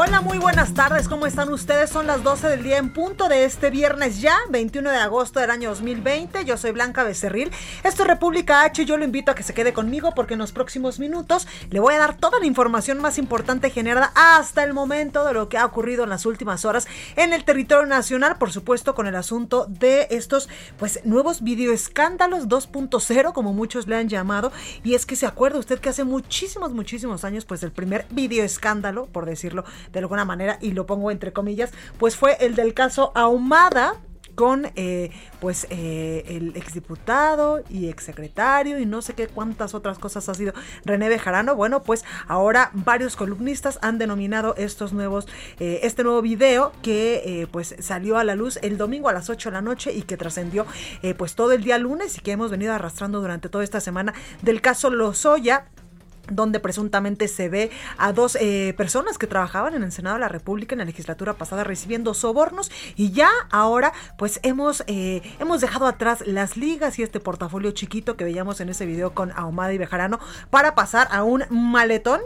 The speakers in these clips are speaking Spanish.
Hola, muy buenas tardes, ¿cómo están ustedes? Son las 12 del día en punto de este viernes ya, 21 de agosto del año 2020. Yo soy Blanca Becerril. Esto es República H. Yo lo invito a que se quede conmigo porque en los próximos minutos le voy a dar toda la información más importante generada hasta el momento de lo que ha ocurrido en las últimas horas en el territorio nacional. Por supuesto, con el asunto de estos pues nuevos videoescándalos 2.0, como muchos le han llamado. Y es que se acuerda usted que hace muchísimos, muchísimos años, pues el primer videoescándalo, por decirlo de alguna manera, y lo pongo entre comillas, pues fue el del caso Ahumada, con eh, pues eh, el exdiputado y exsecretario y no sé qué cuántas otras cosas ha sido René Bejarano. Bueno, pues ahora varios columnistas han denominado estos nuevos, eh, este nuevo video que pues salió a la luz el domingo a las 8 de la noche y que trascendió pues todo el día lunes y que hemos venido arrastrando durante toda esta semana del caso Lozoya donde presuntamente se ve a dos eh, personas que trabajaban en el Senado de la República en la legislatura pasada recibiendo sobornos y ya ahora pues hemos, eh, hemos dejado atrás las ligas y este portafolio chiquito que veíamos en ese video con Ahumada y Bejarano para pasar a un maletón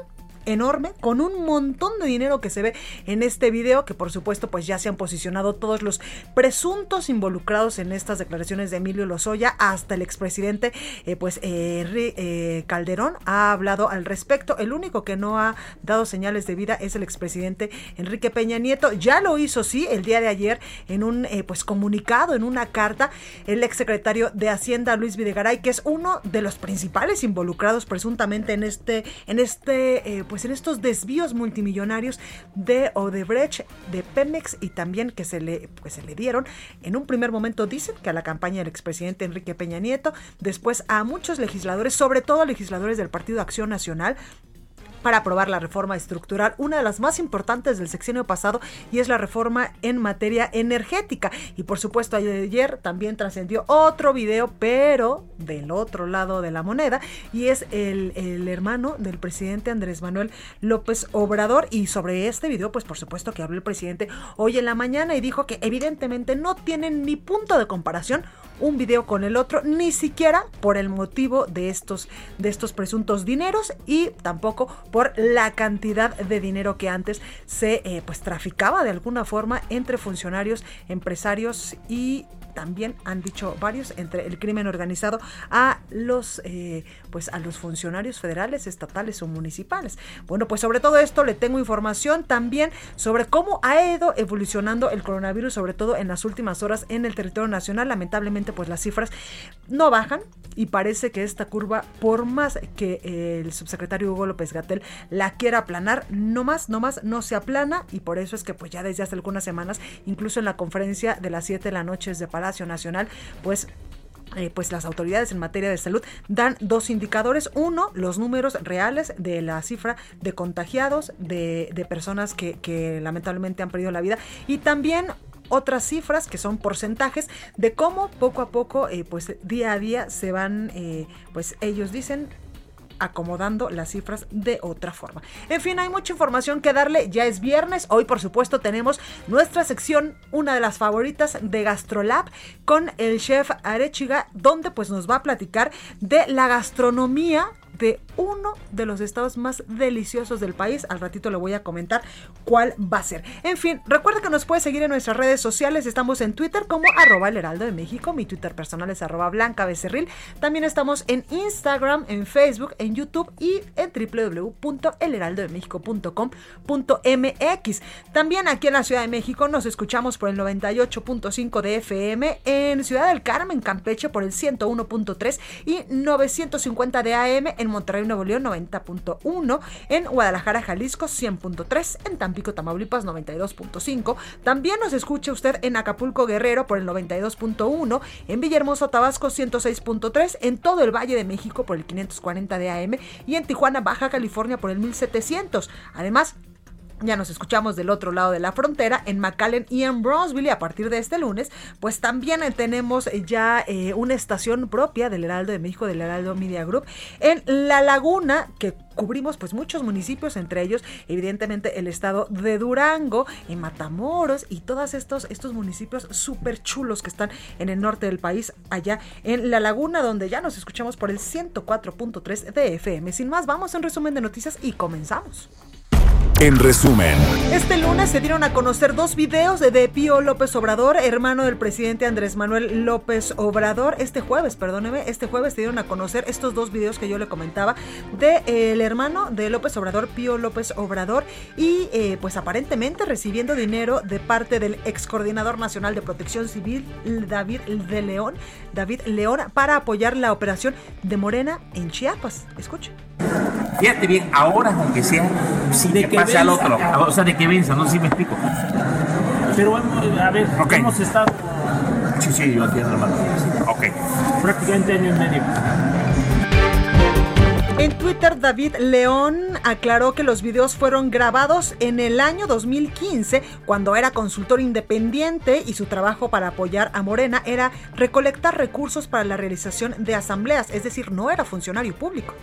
enorme con un montón de dinero que se ve en este video que por supuesto pues ya se han posicionado todos los presuntos involucrados en estas declaraciones de Emilio Lozoya. Hasta el expresidente eh, pues eh, eh, Calderón ha hablado al respecto. El único que no ha dado señales de vida es el expresidente Enrique Peña Nieto. Ya lo hizo sí el día de ayer en un pues comunicado en una carta el exsecretario de Hacienda Luis Videgaray que es uno de los principales involucrados presuntamente en este en este pues en estos desvíos multimillonarios de Odebrecht, de Pemex y también que se le, pues se le dieron. En un primer momento dicen que a la campaña del expresidente Enrique Peña Nieto, después a muchos legisladores, sobre todo legisladores del Partido Acción Nacional, para aprobar la reforma estructural, una de las más importantes del sexenio pasado y es la reforma en materia energética. Y por supuesto ayer también trascendió otro video, pero del otro lado de la moneda, y es el, el, hermano del presidente Andrés Manuel López Obrador. Y sobre este video, pues por supuesto que habló el presidente hoy en la mañana y dijo que evidentemente no tienen ni punto de comparación un video con el otro, ni siquiera por el motivo de estos, de estos presuntos dineros y tampoco por la cantidad de dinero que antes se eh, pues traficaba de alguna forma entre funcionarios, empresarios y también han dicho varios entre el crimen organizado a los eh, pues a los funcionarios federales, estatales o municipales. Bueno, pues sobre todo esto le tengo información también sobre cómo ha ido evolucionando el coronavirus, sobre todo en las últimas horas en el territorio nacional. Lamentablemente, pues las cifras no bajan y parece que esta curva, por más que el subsecretario Hugo López Gatel la quiera aplanar, no más, no más, no se aplana y por eso es que pues ya desde hace algunas semanas, incluso en la conferencia de las 7 de la noche de Nacional, pues eh, pues las autoridades en materia de salud dan dos indicadores. Uno, los números reales de la cifra de contagiados, de, personas que, que, lamentablemente han perdido la vida y también otras cifras que son porcentajes de cómo poco a poco, eh, pues día a día se van, eh, pues ellos dicen, acomodando las cifras de otra forma. En fin, hay mucha información que darle. Ya es viernes. Hoy, por supuesto, tenemos nuestra sección, una de las favoritas de GastroLab, con el chef Arechiga, donde pues nos va a platicar de la gastronomía de uno de los estados más deliciosos del país. Al ratito le voy a comentar cuál va a ser. En fin, recuerda que nos puede seguir en nuestras redes sociales. Estamos en Twitter como arroba el heraldo de México. Mi Twitter personal es arroba blanca becerril. También estamos en Instagram, en Facebook, en YouTube y en www.elheraldodemexico.com.mx. También aquí en la Ciudad de México nos escuchamos por el 98.5 de FM, en Ciudad del Carmen, Campeche por el 101.3 y 950 de AM en Monterrey, Nuevo León 90.1, en Guadalajara, Jalisco 100.3, en Tampico, Tamaulipas 92.5. También nos escucha usted en Acapulco, Guerrero por el 92.1, en Villahermosa, Tabasco 106.3, en todo el Valle de México por el 540 de AM y en Tijuana, Baja California por el 1700. Además, ya nos escuchamos del otro lado de la frontera, en McAllen y en Bronzeville. Y a partir de este lunes, pues también eh, tenemos eh, ya eh, una estación propia del Heraldo de México, del Heraldo Media Group, en La Laguna, que cubrimos pues muchos municipios, entre ellos evidentemente el estado de Durango, en Matamoros y todos estos, estos municipios súper chulos que están en el norte del país, allá en La Laguna, donde ya nos escuchamos por el 104.3 de FM. Sin más, vamos a un resumen de noticias y comenzamos. En resumen, Este lunes se dieron a conocer dos videos de, Pío López Obrador, hermano del presidente Andrés Manuel López Obrador. Este jueves, perdóneme, este jueves se dieron a conocer estos dos videos que yo le comentaba de eh, hermano de López Obrador, Pío López Obrador, y eh, pues aparentemente recibiendo dinero de parte del ex coordinador nacional de Protección Civil, David de León, David León, para apoyar la operación de Morena en Chiapas. Escuche. Fíjate bien, ahora aunque sea, sí De que que pase al otro. O sea, de que venza, no sé si me explico. Pero hemos- a ver, Ok. hemos estado Sí, sí, yo entiendo, hermano. Ok. prácticamente año y medio. En Twitter, David León aclaró que los videos fueron grabados en el año 2015, cuando era consultor independiente y su trabajo para apoyar a Morena era recolectar recursos para la realización de asambleas, es decir, no era funcionario público.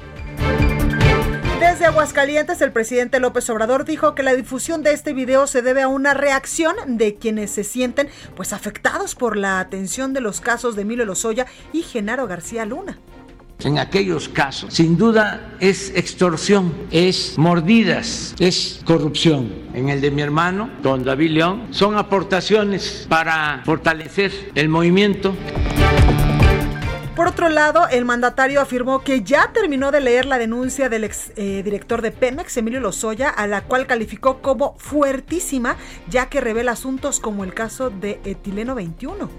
Desde Aguascalientes, el presidente López Obrador dijo que la difusión de este video se debe a una reacción de quienes se sienten pues afectados por la atención de los casos de Emilio Lozoya y Genaro García Luna. En aquellos casos, sin duda es extorsión, es mordidas, es corrupción. En el de mi hermano, don David León, son aportaciones para fortalecer el movimiento. Por otro lado, el mandatario afirmó que ya terminó de leer la denuncia del ex eh, director de Pemex, Emilio Lozoya, a la cual calificó como fuertísima, ya que revela asuntos como el caso de Etileno 21.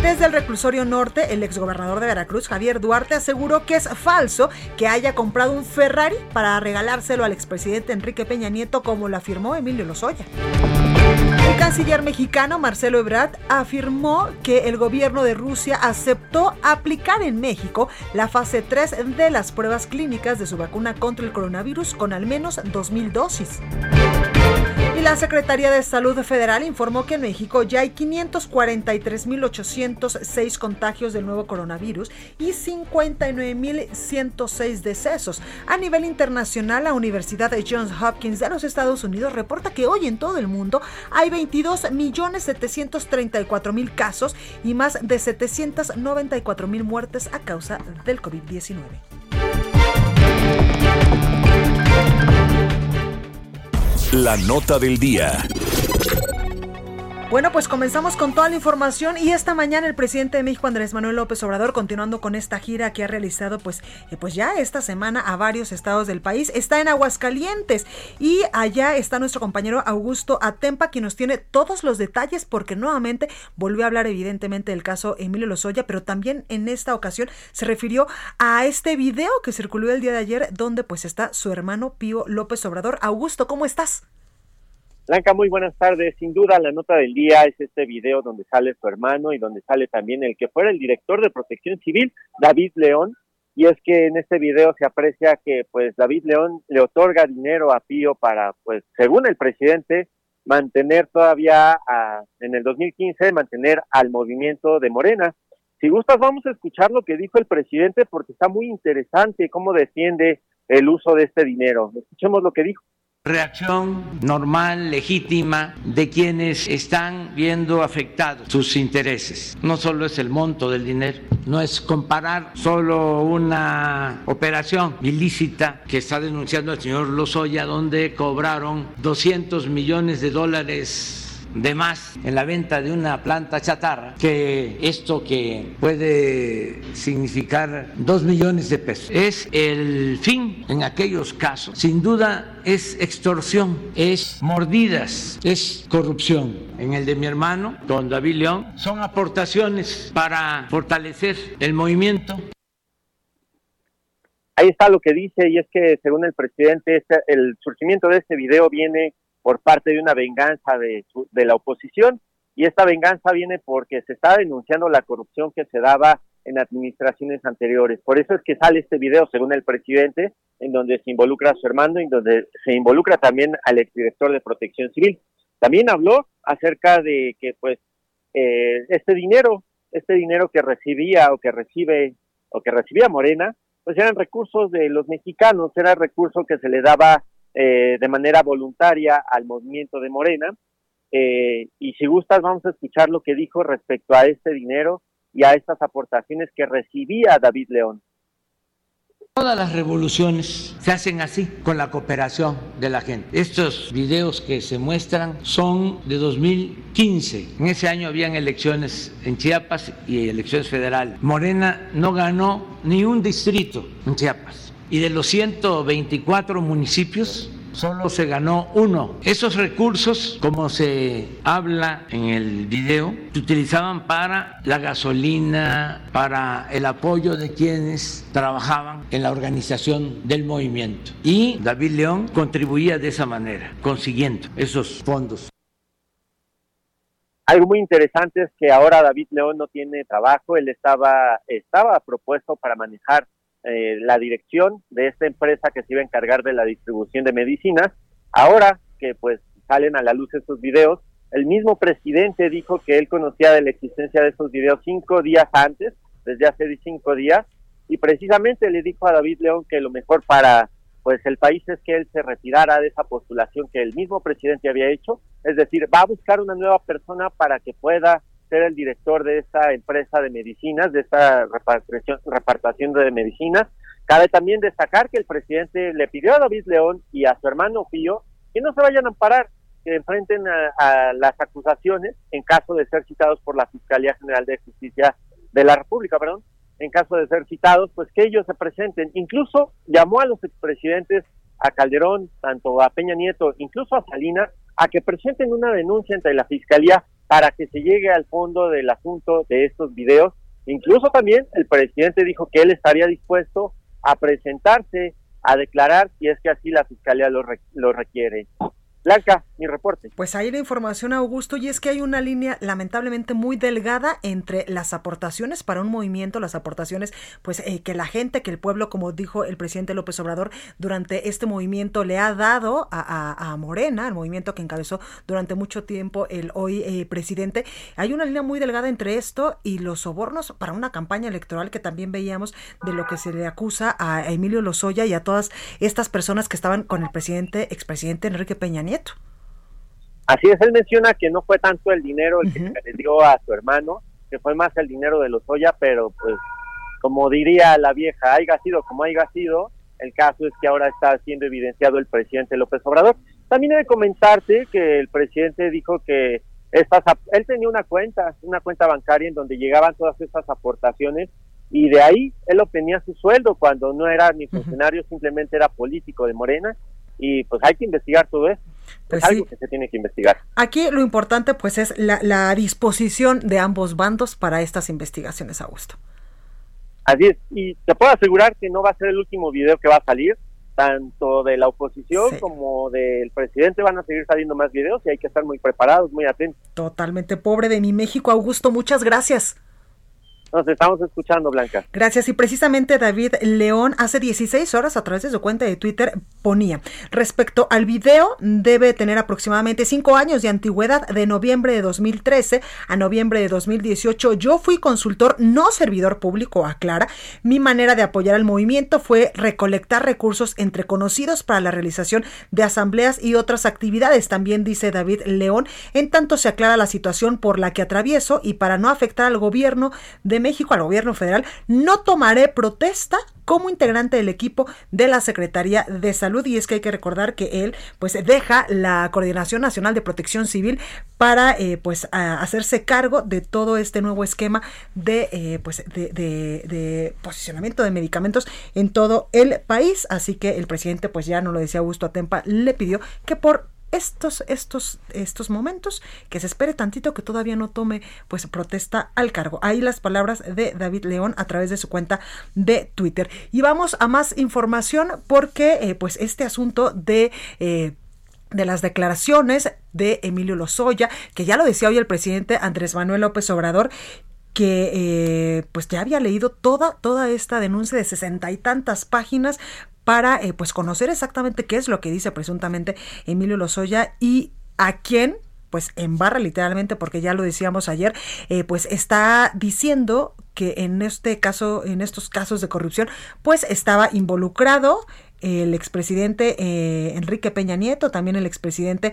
Desde el reclusorio norte, el exgobernador de Veracruz, Javier Duarte, aseguró que es falso que haya comprado un Ferrari para regalárselo al expresidente Enrique Peña Nieto, como lo afirmó Emilio Lozoya. El canciller mexicano Marcelo Ebrard afirmó que el gobierno de Rusia aceptó aplicar en México la fase 3 de las pruebas clínicas de su vacuna contra el coronavirus con al menos 2.000 dosis. La Secretaría de Salud Federal informó que en México ya hay 543.806 contagios del nuevo coronavirus y 59.106 decesos. A nivel internacional, la Universidad de Johns Hopkins de los Estados Unidos reporta que hoy en todo el mundo hay 22.734.000 casos y más de 794.000 muertes a causa del COVID-19. La nota del día. Bueno, pues comenzamos con toda la información y esta mañana el presidente de México Andrés Manuel López Obrador, continuando con esta gira que ha realizado pues, eh, pues ya esta semana a varios estados del país, está en Aguascalientes y allá está nuestro compañero Augusto Atempa quien nos tiene todos los detalles porque nuevamente volvió a hablar evidentemente del caso Emilio Lozoya, pero también en esta ocasión se refirió a este video que circuló el día de ayer donde pues está su hermano Pío López Obrador. Augusto, ¿cómo estás? Blanca, muy buenas tardes. Sin duda, la nota del día es este video donde sale su hermano y donde sale también el que fuera el director de Protección Civil, David León. Y es que en este video se aprecia que, pues, David León le otorga dinero a Pío para, pues, según el presidente, mantener todavía a, en el 2015, mantener al movimiento de Morena. Si gustas, vamos a escuchar lo que dijo el presidente porque está muy interesante cómo defiende el uso de este dinero. Escuchemos lo que dijo reacción normal, legítima de quienes están viendo afectados sus intereses. No solo es el monto del dinero, no es comparar solo una operación ilícita que está denunciando el señor Lozoya donde cobraron 200 millones de dólares de más en la venta de una planta chatarra que esto que puede significar dos millones de pesos. Es el fin en aquellos casos. Sin duda es extorsión es mordidas es corrupción. En el de mi hermano don David León son aportaciones para fortalecer el movimiento. Ahí está lo que dice y es que según el presidente este, el surgimiento de este video viene por parte de una venganza de, de la oposición y esta venganza viene porque se está denunciando la corrupción que se daba en administraciones anteriores. Por eso es que sale este video, según el presidente, en donde se involucra a su hermano y donde se involucra también al exdirector de Protección Civil. También habló acerca de que, pues, eh, este dinero, este dinero que recibía o que recibe o que recibía Morena, pues eran recursos de los mexicanos, era recurso que se le daba eh, de manera voluntaria al movimiento de Morena eh, y si gustas, vamos a escuchar lo que dijo respecto a este dinero y a estas aportaciones que recibía David León. Todas las revoluciones se hacen así, con la cooperación de la gente. Estos videos que se muestran son de 2015. En ese año habían elecciones en Chiapas y elecciones federales. Morena no ganó ni un distrito en Chiapas. Y de los 124 municipios, solo se ganó uno. Esos recursos, como se habla en el video, se utilizaban para la gasolina, para el apoyo de quienes trabajaban en la organización del movimiento. Y David León contribuía de esa manera, consiguiendo esos fondos. Algo muy interesante es que ahora David León no tiene trabajo, él estaba, estaba propuesto para manejar eh, la dirección de esta empresa que se iba a encargar de la distribución de medicinas. Ahora que pues salen a la luz estos videos, el mismo presidente dijo que él conocía de la existencia de esos videos cinco días antes, desde hace cinco días, y precisamente le dijo a David León que lo mejor para pues el país es que él se retirara de esa postulación que el mismo presidente había hecho, es decir, va a buscar una nueva persona para que pueda ser el director de esta empresa de medicinas, de esta repartición, repartación de medicinas. Cabe también destacar que el presidente le pidió a David León y a su hermano Pío que no se vayan a amparar, que enfrenten a, las acusaciones en caso de ser citados por la Fiscalía General de Justicia de la República, perdón, en caso de ser citados, pues que ellos se presenten. Incluso llamó a los expresidentes, a Calderón, tanto a Peña Nieto, incluso a Salinas, a que presenten una denuncia ante la Fiscalía para que se llegue al fondo del asunto de estos videos. Incluso también el presidente dijo que él estaría dispuesto a presentarse a declarar si es que así la fiscalía lo, lo requiere. Blanca, mi reporte. Pues ahí la información, Augusto, y es que hay una línea lamentablemente muy delgada entre las aportaciones para un movimiento, las aportaciones, pues eh, que la gente, que el pueblo, como dijo el presidente López Obrador, durante este movimiento le ha dado a, Morena, el movimiento que encabezó durante mucho tiempo el hoy eh, presidente. Hay una línea muy delgada entre esto y los sobornos para una campaña electoral que también veíamos de lo que se le acusa a Emilio Lozoya y a todas estas personas que estaban con el presidente, expresidente Enrique Peña Nieto. Así es, él menciona que no fue tanto el dinero el que le dio a su hermano, que fue más el dinero de los Oya, pero pues como diría la vieja, haya sido como haya sido, el caso es que ahora está siendo evidenciado el presidente López Obrador. También he de comentarte que el presidente dijo que estas, él tenía una cuenta, una cuenta bancaria en donde llegaban todas estas aportaciones y de ahí él obtenía su sueldo cuando no era ni funcionario, simplemente era político de Morena y pues hay que investigar todo eso. Pues es algo que se tiene que investigar. Aquí lo importante pues es la, disposición de ambos bandos para estas investigaciones, Augusto. Así es, y te puedo asegurar que no va a ser el último video que va a salir, tanto de la oposición como del presidente van a seguir saliendo más videos y hay que estar muy preparados, muy atentos. Totalmente pobre de mi México, Augusto, muchas gracias. Nos estamos escuchando, Blanca. Gracias. Y precisamente David León hace 16 horas a través de su cuenta de Twitter ponía, respecto al video, debe tener aproximadamente 5 años de antigüedad de noviembre de 2013 a noviembre de 2018. Yo fui consultor, no servidor público, aclara. Mi manera de apoyar al movimiento fue recolectar recursos entre conocidos para la realización de asambleas y otras actividades, también dice David León. En tanto se aclara la situación por la que atravieso y para no afectar al gobierno de México, al gobierno federal, no tomaré protesta como integrante del equipo de la Secretaría de Salud. Y es que hay que recordar que él pues deja la Coordinación Nacional de Protección Civil para eh, pues hacerse cargo de todo este nuevo esquema de eh, pues de, de, posicionamiento de medicamentos en todo el país. Así que el presidente pues ya no lo decía Augusto Atempa le pidió que por estos, estos, estos momentos, que se espere tantito que todavía no tome pues protesta al cargo. Ahí las palabras de David León a través de su cuenta de Twitter. Y vamos a más información porque eh, pues este asunto de... Eh, de las declaraciones de Emilio Lozoya, que ya lo decía hoy el presidente Andrés Manuel López Obrador, que eh, pues ya había leído toda, toda esta denuncia de sesenta y tantas páginas para eh, pues conocer exactamente qué es lo que dice presuntamente Emilio Lozoya y a quién pues embarra literalmente porque ya lo decíamos ayer, eh, pues está diciendo que en este caso, en estos casos de corrupción, pues estaba involucrado el expresidente eh, Enrique Peña Nieto, también el expresidente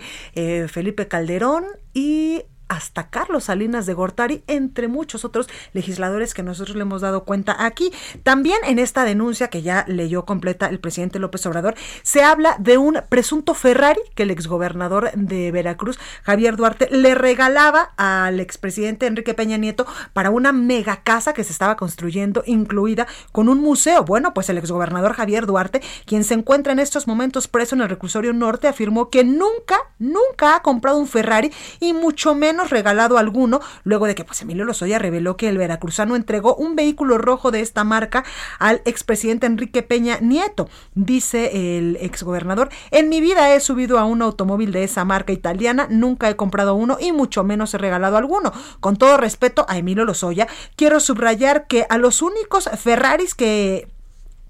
Felipe Calderón y hasta Carlos Salinas de Gortari, entre muchos otros legisladores que nosotros le hemos dado cuenta aquí. También en esta denuncia que ya leyó completa el presidente López Obrador, se habla de un presunto Ferrari que el exgobernador de Veracruz, Javier Duarte, le regalaba al expresidente Enrique Peña Nieto para una mega casa que se estaba construyendo, incluida con un museo. Bueno, pues el exgobernador Javier Duarte, quien se encuentra en estos momentos preso en el reclusorio norte, afirmó que nunca, nunca ha comprado un Ferrari y mucho menos regalado alguno, luego de que pues Emilio Lozoya reveló que el veracruzano entregó un vehículo rojo de esta marca al expresidente Enrique Peña Nieto. Dice el exgobernador, en mi vida he subido a un automóvil de esa marca italiana, nunca he comprado uno y mucho menos he regalado alguno. Con todo respeto a Emilio Lozoya, quiero subrayar que a los únicos Ferraris que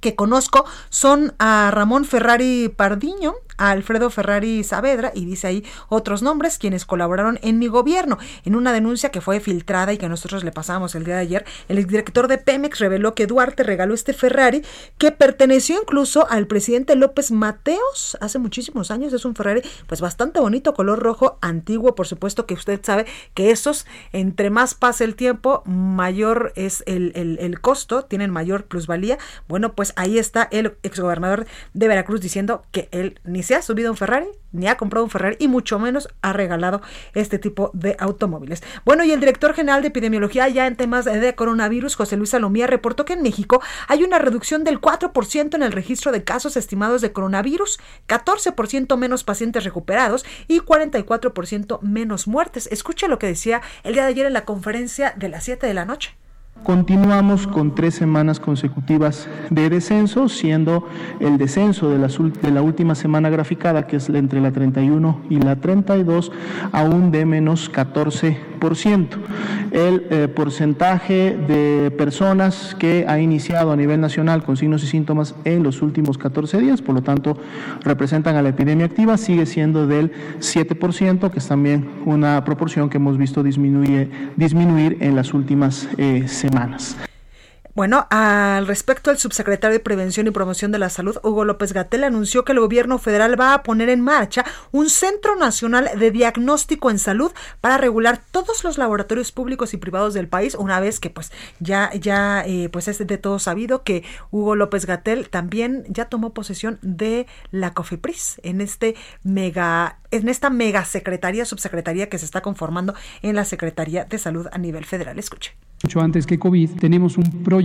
que conozco son a Ramón Ferrari Pardiño, a Alfredo Ferrari Saavedra y dice ahí otros nombres quienes colaboraron en mi gobierno. En una denuncia que fue filtrada y que nosotros le pasamos el día de ayer, el exdirector de Pemex reveló que Duarte regaló este Ferrari que perteneció incluso al presidente López Mateos hace muchísimos años. Es un Ferrari pues bastante bonito, color rojo, antiguo, por supuesto que usted sabe que esos, entre más pasa el tiempo, mayor es el, el, el costo, tienen mayor plusvalía. Bueno, pues ahí está el exgobernador de Veracruz diciendo que él ni se ha subido un Ferrari, ni ha comprado un Ferrari y mucho menos ha regalado este tipo de automóviles. Bueno, y el director general de epidemiología ya en temas de coronavirus, José Luis Salomía, reportó que en México hay una reducción del 4% en el registro de casos estimados de coronavirus, 14% menos pacientes recuperados y 44% menos muertes. Escuche lo que decía el día de ayer en la conferencia de las 7 de la noche. Continuamos con tres semanas consecutivas de descenso, siendo el descenso de, la última semana graficada, que es entre la 31 y la 32, aún de menos 14%. El eh, porcentaje de personas que ha iniciado a nivel nacional con signos y síntomas en los últimos 14 días, por lo tanto, representan a la epidemia activa, sigue siendo del 7%, que es también una proporción que hemos visto disminuir, en las últimas eh, semanas semanas. Bueno, al respecto, el subsecretario de Prevención y Promoción de la Salud, Hugo López Gatel, anunció que el gobierno federal va a poner en marcha un Centro Nacional de Diagnóstico en Salud para regular todos los laboratorios públicos y privados del país, una vez que pues ya, ya eh, pues es de todo sabido que Hugo López Gatel también ya tomó posesión de la COFEPRIS en este mega, en esta mega secretaría, subsecretaría que se está conformando en la Secretaría de Salud a nivel federal. Escuche. Mucho antes que COVID, tenemos un proyecto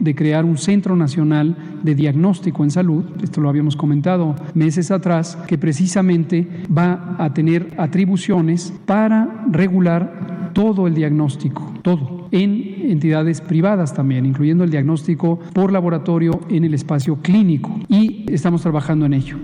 de crear un Centro Nacional de Diagnóstico en Salud, esto lo habíamos comentado meses atrás, que precisamente va a tener atribuciones para regular todo el diagnóstico, todo, en entidades privadas también, incluyendo el diagnóstico por laboratorio en el espacio clínico. Y estamos trabajando en ello.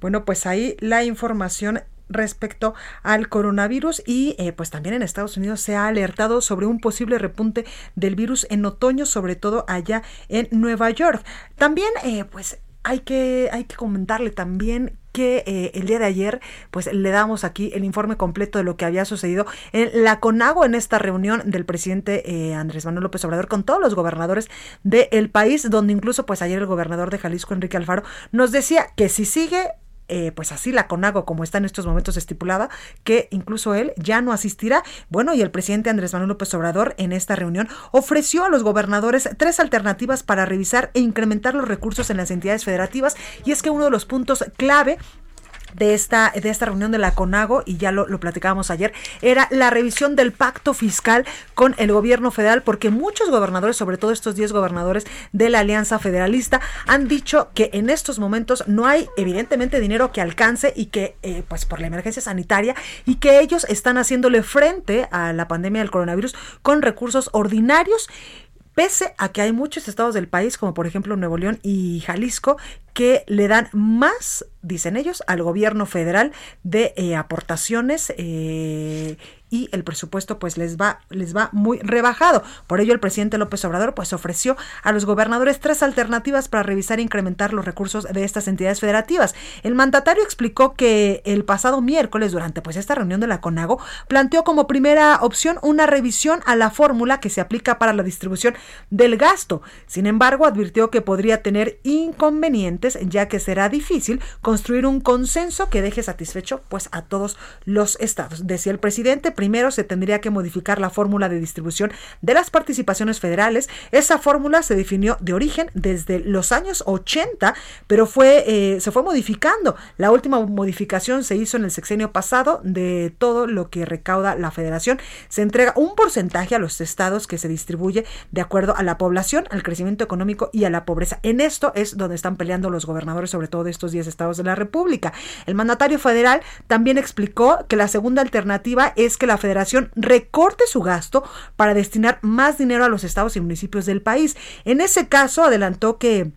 Bueno, pues ahí la información respecto al coronavirus y eh, pues también en Estados Unidos se ha alertado sobre un posible repunte del virus en otoño, sobre todo allá en Nueva York. También eh, pues hay que, hay que comentarle también que eh, el día de ayer pues le damos aquí el informe completo de lo que había sucedido en la CONAGO en esta reunión del presidente Andrés Manuel López Obrador con todos los gobernadores del país donde incluso pues ayer el gobernador de Jalisco Enrique Alfaro nos decía que si sigue eh, pues así la CONAGO como está en estos momentos estipulada, que incluso él ya no asistirá. Bueno, y el presidente Andrés Manuel López Obrador en esta reunión ofreció a los gobernadores tres alternativas para revisar e incrementar los recursos en las entidades federativas y es que uno de los puntos clave de esta, de esta reunión de la CONAGO, y ya lo, lo platicábamos ayer, era la revisión del pacto fiscal con el gobierno federal, porque muchos gobernadores, sobre todo estos 10 gobernadores de la Alianza Federalista, han dicho que en estos momentos no hay evidentemente dinero que alcance y que, eh, pues por la emergencia sanitaria, y que ellos están haciéndole frente a la pandemia del coronavirus con recursos ordinarios pese a que hay muchos estados del país, como por ejemplo Nuevo León y Jalisco, que le dan más, dicen ellos, al gobierno federal de eh, aportaciones eh, y el presupuesto pues les va les va muy rebajado. Por ello el presidente López Obrador pues ofreció a los gobernadores tres alternativas para revisar e incrementar los recursos de estas entidades federativas. El mandatario explicó que el pasado miércoles durante pues esta reunión de la CONAGO planteó como primera opción una revisión a la fórmula que se aplica para la distribución del gasto. Sin embargo, advirtió que podría tener inconvenientes ya que será difícil construir un consenso que deje satisfecho pues a todos los estados. Decía el presidente primero se tendría que modificar la fórmula de distribución de las participaciones federales. Esa fórmula se definió de origen desde los años 80, pero fue, eh, se fue modificando. La última modificación se hizo en el sexenio pasado de todo lo que recauda la federación. Se entrega un porcentaje a los estados que se distribuye de acuerdo a la población, al crecimiento económico y a la pobreza. En esto es donde están peleando los gobernadores, sobre todo de estos 10 estados de la República. El mandatario federal también explicó que la segunda alternativa es que la federación recorte su gasto para destinar más dinero a los estados y municipios del país. En ese caso, adelantó que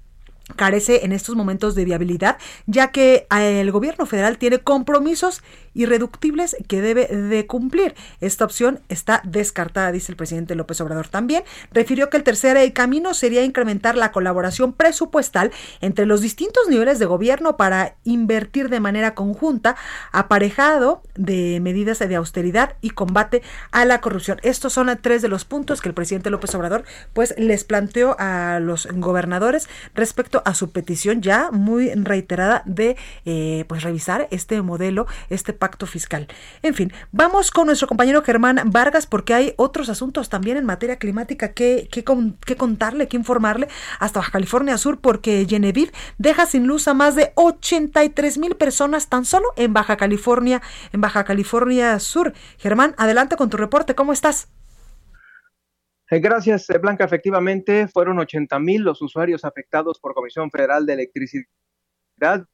carece en estos momentos de viabilidad, ya que eh, el gobierno federal tiene compromisos irreductibles que debe de cumplir. Esta opción está descartada, dice el presidente López Obrador. También refirió que el tercer camino sería incrementar la colaboración presupuestal entre los distintos niveles de gobierno para invertir de manera conjunta, aparejado de medidas de austeridad y combate a la corrupción. Estos son tres de los puntos que el presidente López Obrador pues les planteó a los gobernadores respecto a su petición ya muy reiterada de eh, pues revisar este modelo, este pacto fiscal. En fin, vamos con nuestro compañero Germán Vargas porque hay otros asuntos también en materia climática que, que, contarle, que informarle hasta Baja California Sur porque Genevieve deja sin luz a más de 83 mil personas tan solo en Baja California, en Baja California Sur. Germán, adelante con tu reporte, ¿cómo estás? Eh, gracias, eh, Blanca. Efectivamente, fueron 80 mil los usuarios afectados por Comisión Federal de Electricidad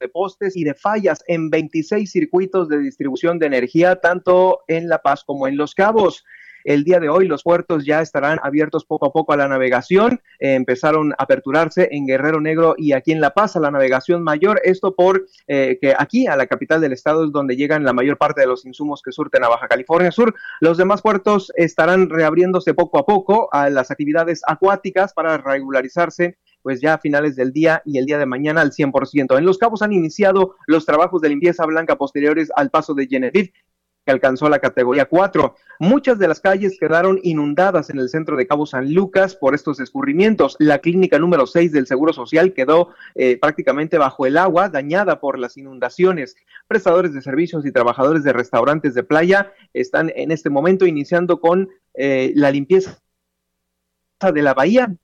de postes y de fallas en 26 circuitos de distribución de energía, tanto en La Paz como en Los Cabos. El día de hoy los puertos ya estarán abiertos poco a poco a la navegación. Eh, empezaron a aperturarse en Guerrero Negro y aquí en La Paz a la navegación mayor. Esto por eh, que aquí a la capital del estado es donde llegan la mayor parte de los insumos que surten a Baja California Sur. Los demás puertos estarán reabriéndose poco a poco a las actividades acuáticas para regularizarse pues ya a finales del día y el día de mañana al 100%. En Los Cabos han iniciado los trabajos de limpieza blanca posteriores al paso de Genevieve que alcanzó la categoría 4. Muchas de las calles quedaron inundadas en el centro de Cabo San Lucas por estos escurrimientos. La clínica número 6 del Seguro Social quedó eh, prácticamente bajo el agua, dañada por las inundaciones. Prestadores de servicios y trabajadores de restaurantes de playa están en este momento iniciando con eh, la limpieza de la bahía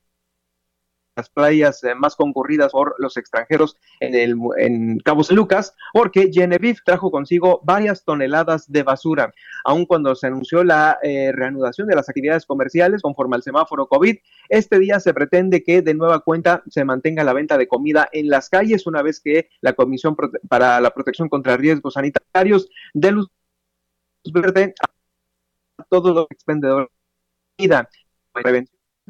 las playas eh, más concurridas por los extranjeros en, el, en Cabo San Lucas, porque Genevieve trajo consigo varias toneladas de basura. Aun cuando se anunció la eh, reanudación de las actividades comerciales conforme al semáforo COVID, este día se pretende que de nueva cuenta se mantenga la venta de comida en las calles una vez que la Comisión para la Protección contra Riesgos Sanitarios de Luz Verde a todos los expendedores de comida.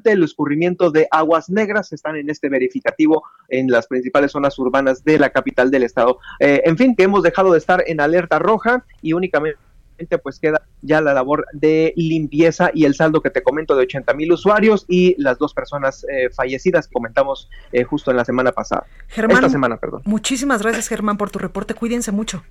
El escurrimiento de aguas negras están en este verificativo en las principales zonas urbanas de la capital del estado. Eh, en fin, que hemos dejado de estar en alerta roja y únicamente pues queda ya la labor de limpieza y el saldo que te comento de 80 mil usuarios y las dos personas eh, fallecidas que comentamos eh, justo en la semana pasada. Germán, Esta semana, perdón. Muchísimas gracias Germán por tu reporte. Cuídense mucho.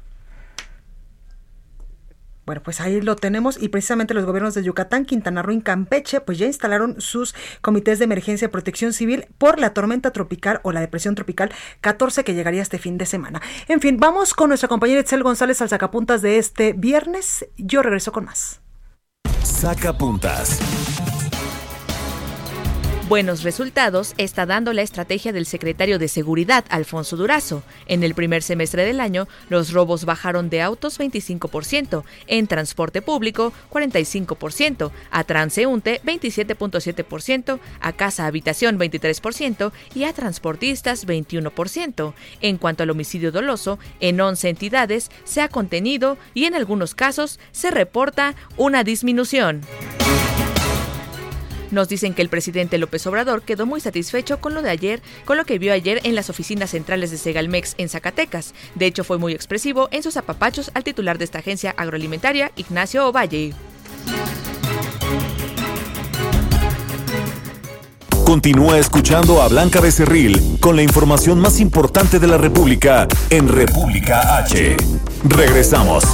Bueno, pues ahí lo tenemos y precisamente los gobiernos de Yucatán, Quintana Roo y Campeche pues ya instalaron sus comités de emergencia de protección civil por la tormenta tropical o la depresión tropical 14 que llegaría este fin de semana. En fin, vamos con nuestra compañera Itzel González al sacapuntas de este viernes. Yo regreso con más. Sacapuntas. Buenos resultados está dando la estrategia del secretario de Seguridad, Alfonso Durazo. En el primer semestre del año, los robos bajaron de autos 25%, en transporte público 45%, a transeúnte 27.7%, a casa habitación 23% y a transportistas 21%. En cuanto al homicidio doloso, en 11 entidades se ha contenido y en algunos casos se reporta una disminución. Nos dicen que el presidente López Obrador quedó muy satisfecho con lo de ayer, con lo que vio ayer en las oficinas centrales de Segalmex en Zacatecas. De hecho, fue muy expresivo en sus apapachos al titular de esta agencia agroalimentaria, Ignacio Ovalle. Continúa escuchando a Blanca Becerril con la información más importante de la República en República H. Regresamos.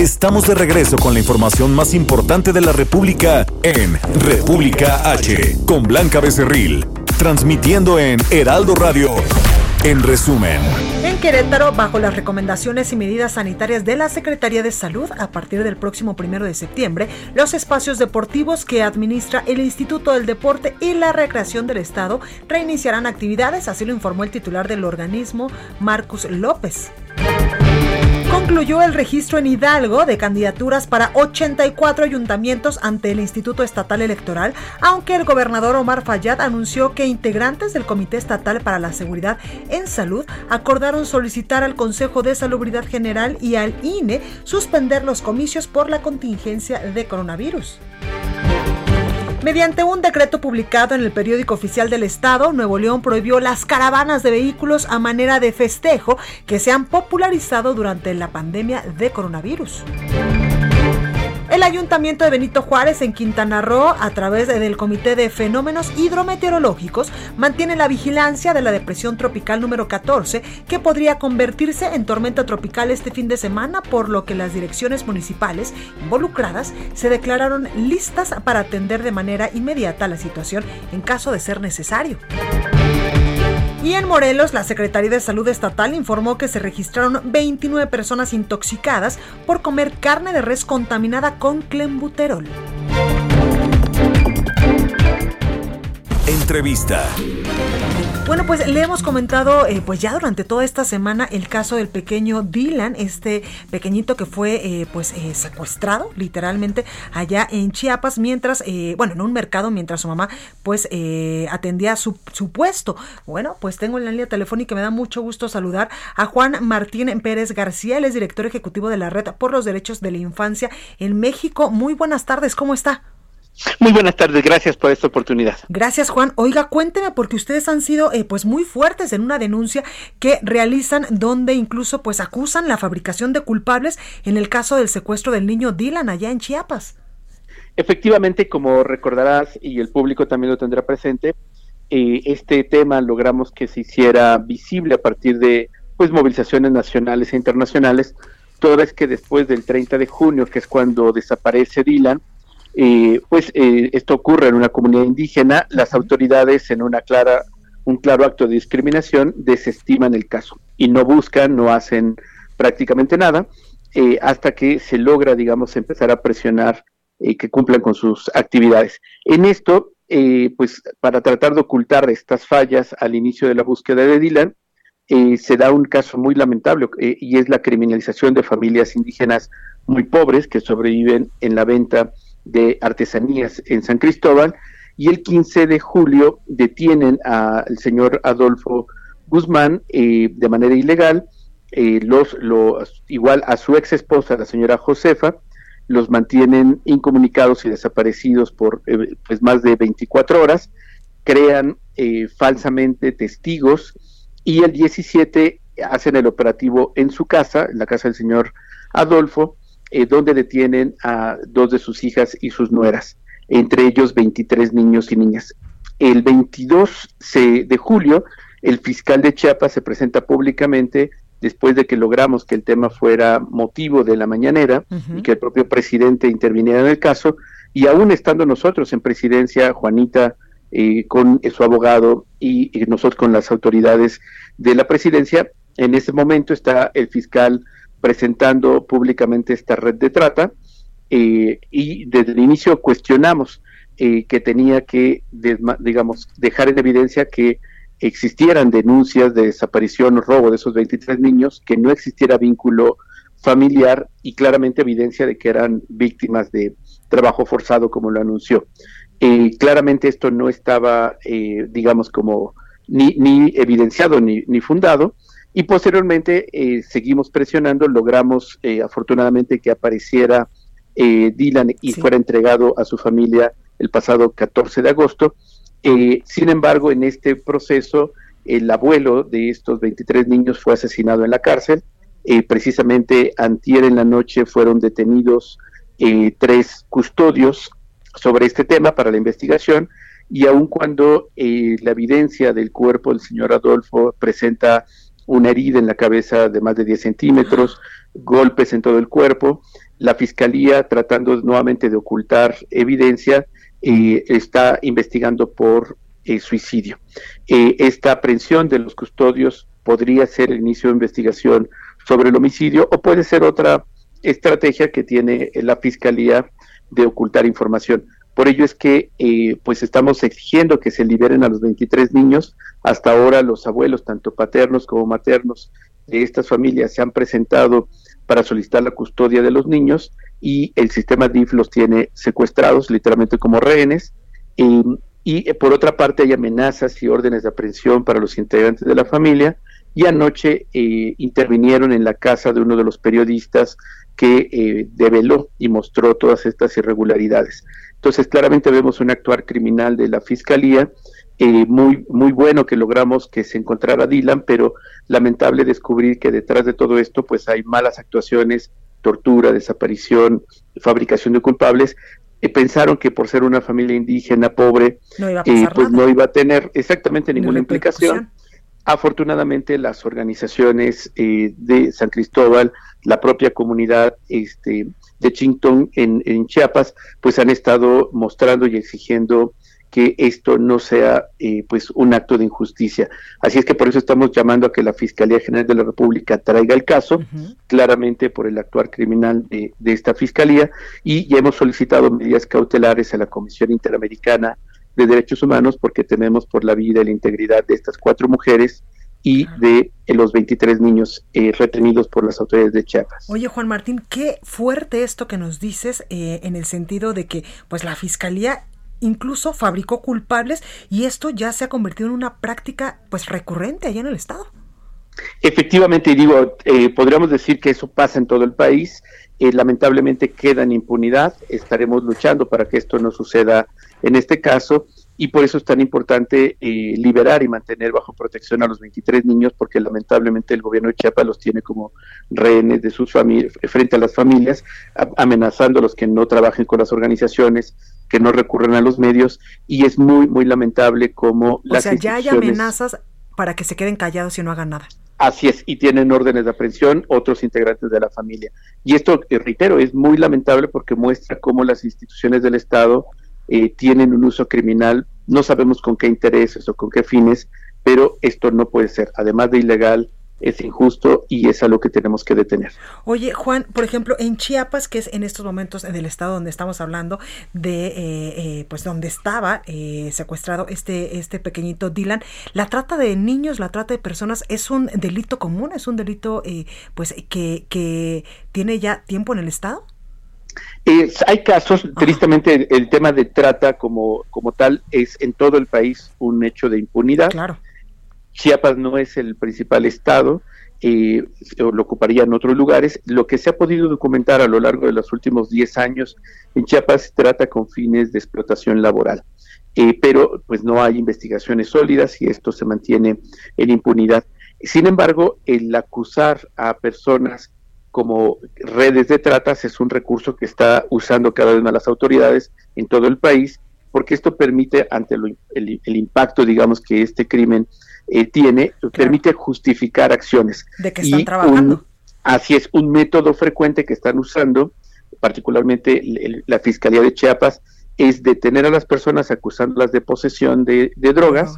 Estamos de regreso con la información más importante de la República en República H con Blanca Becerril, transmitiendo en Heraldo Radio. En resumen. En Querétaro, bajo las recomendaciones y medidas sanitarias de la Secretaría de Salud, a partir del próximo primero de septiembre, los espacios deportivos que administra el Instituto del Deporte y la Recreación del Estado reiniciarán actividades, así lo informó el titular del organismo, Marcus López. Concluyó el registro en Hidalgo de candidaturas para 84 ayuntamientos ante el Instituto Estatal Electoral, aunque el gobernador Omar Fayad anunció que integrantes del Comité Estatal para la Seguridad en Salud acordaron solicitar al Consejo de Salubridad General y al INE suspender los comicios por la contingencia de coronavirus. Mediante un decreto publicado en el periódico oficial del Estado, Nuevo León prohibió las caravanas de vehículos a manera de festejo que se han popularizado durante la pandemia de coronavirus. El Ayuntamiento de Benito Juárez en Quintana Roo, a través del Comité de Fenómenos Hidrometeorológicos, mantiene la vigilancia de la depresión tropical número 14, que podría convertirse en tormenta tropical este fin de semana, por lo que las direcciones municipales involucradas se declararon listas para atender de manera inmediata la situación en caso de ser necesario. Y en Morelos, la Secretaría de Salud Estatal informó que se registraron 29 personas intoxicadas por comer carne de res contaminada con clenbuterol. Entrevista. Bueno, pues le hemos comentado, eh, pues ya durante toda esta semana, el caso del pequeño Dylan, este pequeñito que fue, eh, pues, eh, secuestrado, literalmente, allá en Chiapas, mientras, bueno, en un mercado, mientras su mamá, pues, atendía su, su puesto. Bueno, pues tengo en la línea telefónica, me da mucho gusto saludar a Juan Martín Pérez García, él es director ejecutivo de la Red por los Derechos de la Infancia en México. Muy buenas tardes, ¿cómo está? Muy buenas tardes, gracias por esta oportunidad. Gracias Juan. Oiga, cuénteme porque ustedes han sido eh, pues muy fuertes en una denuncia que realizan donde incluso pues acusan la fabricación de culpables en el caso del secuestro del niño Dylan allá en Chiapas. Efectivamente, como recordarás y el público también lo tendrá presente, eh, este tema logramos que se hiciera visible a partir de pues movilizaciones nacionales e internacionales, toda vez que después del 30 de junio, que es cuando desaparece Dylan, eh, pues eh, esto ocurre en una comunidad indígena, las autoridades en una clara, un claro acto de discriminación desestiman el caso y no buscan, no hacen prácticamente nada eh, hasta que se logra, digamos, empezar a presionar que cumplan con sus actividades. En esto, pues para tratar de ocultar estas fallas al inicio de la búsqueda de Dylan, se da un caso muy lamentable y es la criminalización de familias indígenas muy pobres que sobreviven en la venta de artesanías en San Cristóbal y el 15 de julio detienen al señor Adolfo Guzmán eh, de manera ilegal, eh, los, los, igual a su ex esposa, la señora Josefa, los mantienen incomunicados y desaparecidos por eh, pues más de 24 horas, crean falsamente testigos y el 17 hacen el operativo en su casa, en la casa del señor Adolfo, eh, donde detienen a dos de sus hijas y sus nueras, entre ellos 23 niños y niñas. El 22 de julio, el fiscal de Chiapas se presenta públicamente después de que logramos que el tema fuera motivo de la mañanera y que el propio presidente interviniera en el caso, y aún estando nosotros en presidencia, Juanita eh, con su abogado y, y, nosotros con las autoridades de la presidencia, en ese momento está el fiscal presentando públicamente esta red de trata eh, y desde el inicio cuestionamos eh, que tenía que, digamos, dejar en evidencia que existieran denuncias de desaparición o robo de esos 23 niños, que no existiera vínculo familiar y claramente evidencia de que eran víctimas de trabajo forzado, como lo anunció. Eh, claramente esto no estaba, eh, digamos, como ni, ni evidenciado ni, ni, fundado. Y posteriormente eh, seguimos presionando, logramos afortunadamente que apareciera Dylan y fuera entregado a su familia el pasado 14 de agosto. sin embargo, en este proceso, el abuelo de estos 23 niños fue asesinado en la cárcel eh, precisamente antier en la noche fueron detenidos eh, tres custodios sobre este tema para la investigación y aun cuando eh, la evidencia del cuerpo del señor Adolfo presenta una herida en la cabeza de más de 10 centímetros, golpes en todo el cuerpo, la fiscalía tratando nuevamente de ocultar evidencia está investigando por suicidio. esta aprehensión de los custodios podría ser el inicio de investigación sobre el homicidio o puede ser otra estrategia que tiene la fiscalía de ocultar información. Por ello es que eh, pues estamos exigiendo que se liberen a los 23 niños. Hasta ahora los abuelos, tanto paternos como maternos de estas familias, se han presentado para solicitar la custodia de los niños y el sistema DIF los tiene secuestrados literalmente como rehenes. y eh, por otra parte hay amenazas y órdenes de aprehensión para los integrantes de la familia y anoche eh, intervinieron en la casa de uno de los periodistas que eh, develó y mostró todas estas irregularidades. Entonces, claramente vemos un actuar criminal de la Fiscalía, eh, muy, muy bueno que logramos que se encontrara Dylan, pero lamentable descubrir que detrás de todo esto pues hay malas actuaciones, tortura, desaparición, fabricación de culpables, pensaron que por ser una familia indígena pobre, pues no iba a tener exactamente ninguna implicación. Afortunadamente las organizaciones eh, de San Cristóbal, la propia comunidad este, de Chington en, Chiapas, pues han estado mostrando y exigiendo que esto no sea eh, pues un acto de injusticia. Así es que por eso estamos llamando a que la Fiscalía General de la República traiga el caso, claramente por el actuar criminal de, de, esta Fiscalía, y ya hemos solicitado medidas cautelares a la Comisión Interamericana de Derechos Humanos porque tememos por la vida y la integridad de estas cuatro mujeres y de eh, los 23 niños eh, retenidos por las autoridades de Chiapas. Oye, Juan Martín, qué fuerte esto que nos dices eh, en el sentido de que pues la Fiscalía incluso fabricó culpables y esto ya se ha convertido en una práctica pues recurrente allá en el Estado. Efectivamente, digo, podríamos decir que eso pasa en todo el país. lamentablemente queda en impunidad. Estaremos luchando para que esto no suceda en este caso, y por eso es tan importante eh, liberar y mantener bajo protección a los 23 niños, porque lamentablemente el gobierno de Chiapas los tiene como rehenes de sus familias, frente a las familias, amenazando a los que no trabajen con las organizaciones, que no recurren a los medios, y es muy, muy lamentable como o sea, ya hay amenazas para que se queden callados y no hagan nada. Así es, y tienen órdenes de aprehensión otros integrantes de la familia. Y esto, eh, reitero, es muy lamentable porque muestra cómo las instituciones del Estado eh, tienen un uso criminal, no sabemos con qué intereses o con qué fines, pero esto no puede ser, además de ilegal, es injusto y es algo que tenemos que detener. Oye, Juan, por ejemplo, en Chiapas, que es en estos momentos en el estado donde estamos hablando de, eh, eh, pues donde estaba secuestrado este, este pequeñito Dylan, la trata de niños, la trata de personas es un delito común, es un delito, pues que, que tiene ya tiempo en el estado. Eh, hay casos, tristemente, el, tema de trata como, como tal es en todo el país un hecho de impunidad. Claro. Chiapas no es el principal estado, eh, lo ocuparía en otros lugares. Lo que se ha podido documentar a lo largo de los últimos 10 años en Chiapas se trata con fines de explotación laboral. Eh, pero pues no hay investigaciones sólidas y esto se mantiene en impunidad. Sin embargo, el acusar a personas como redes de tratas es un recurso que está usando cada vez más las autoridades en todo el país, porque esto permite, ante el, impacto, digamos, que este crimen eh, tiene, permite justificar acciones. De que están trabajando. así es, un método frecuente que están usando, particularmente la Fiscalía de Chiapas, es detener a las personas acusándolas de posesión de, drogas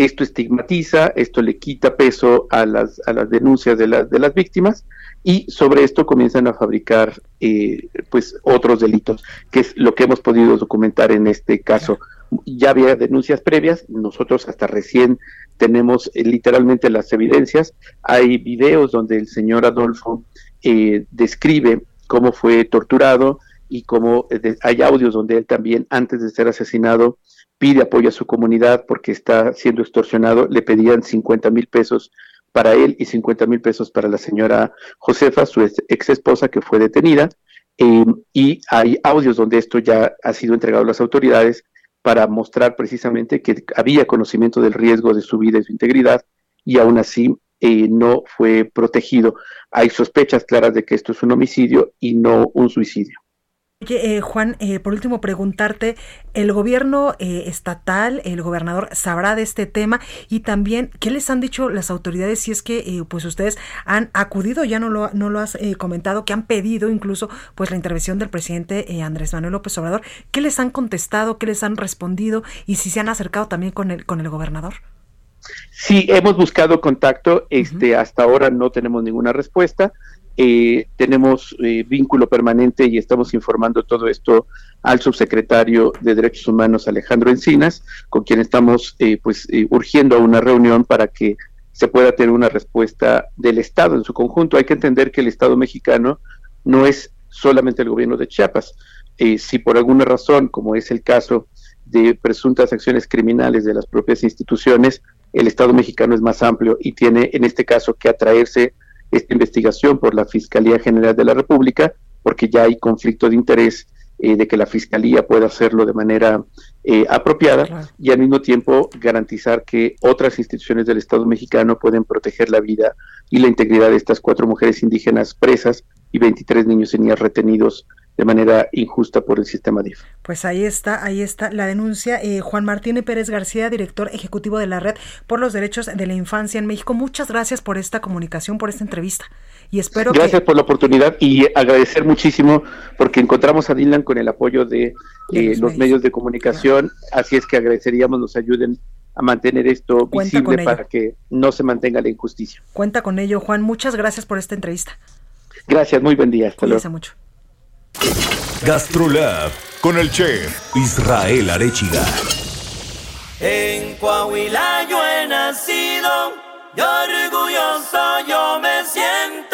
Esto estigmatiza, esto le quita peso a las, a las denuncias de, de las víctimas y sobre esto comienzan a fabricar eh, pues otros delitos, que es lo que hemos podido documentar en este caso. Ya había denuncias previas, nosotros hasta recién tenemos eh, literalmente las evidencias. Hay videos donde el señor Adolfo eh, describe cómo fue torturado y cómo hay audios donde él también, antes de ser asesinado, pide apoyo a su comunidad porque está siendo extorsionado. Le pedían 50 mil pesos para él y 50 mil pesos para la señora Josefa, su ex esposa que fue detenida. Eh, y hay audios donde esto ya ha sido entregado a las autoridades para mostrar precisamente que había conocimiento del riesgo de su vida y su integridad y aún así eh, no fue protegido. Hay sospechas claras de que esto es un homicidio y no un suicidio. Oye, eh, Juan, eh, por último preguntarte, ¿el gobierno eh, estatal, el gobernador, sabrá de este tema? Y también, ¿qué les han dicho las autoridades si es que pues ustedes han acudido, ya no lo, no lo has comentado, que han pedido incluso pues la intervención del presidente Andrés Manuel López Obrador? ¿Qué les han contestado? ¿Qué les han respondido? Y si se han acercado también con el, con el gobernador. Sí, hemos buscado contacto, este, hasta ahora no tenemos ninguna respuesta. Eh, tenemos eh, vínculo permanente y estamos informando todo esto al subsecretario de Derechos Humanos Alejandro Encinas, con quien estamos eh, pues urgiendo a una reunión para que se pueda tener una respuesta del Estado en su conjunto. Hay que entender que el Estado mexicano no es solamente el gobierno de Chiapas. si por alguna razón, como es el caso de presuntas acciones criminales de las propias instituciones, el Estado mexicano es más amplio y tiene en este caso que atraerse esta investigación por la Fiscalía General de la República, porque ya hay conflicto de interés eh, de que la Fiscalía pueda hacerlo de manera eh, apropiada y al mismo tiempo garantizar que otras instituciones del Estado mexicano pueden proteger la vida y la integridad de estas cuatro mujeres indígenas presas y 23 niños y niñas retenidos de manera injusta por el sistema DIF. Pues ahí está, ahí está la denuncia. Eh, Juan Martín Pérez García, director ejecutivo de la Red por los Derechos de la Infancia en México. Muchas gracias por esta comunicación, por esta entrevista. Y espero Gracias por la oportunidad y agradecer muchísimo porque encontramos a Dylan con el apoyo de, eh, los, medios. de comunicación. Así es que agradeceríamos nos ayuden a mantener esto visible para que no se mantenga la injusticia. Cuenta con ello, Juan. Muchas gracias por esta entrevista. Gracias, muy buen día. Hasta luego. mucho. GastroLab con el chef Israel Arechiga. En Coahuila yo he nacido y orgulloso yo me siento.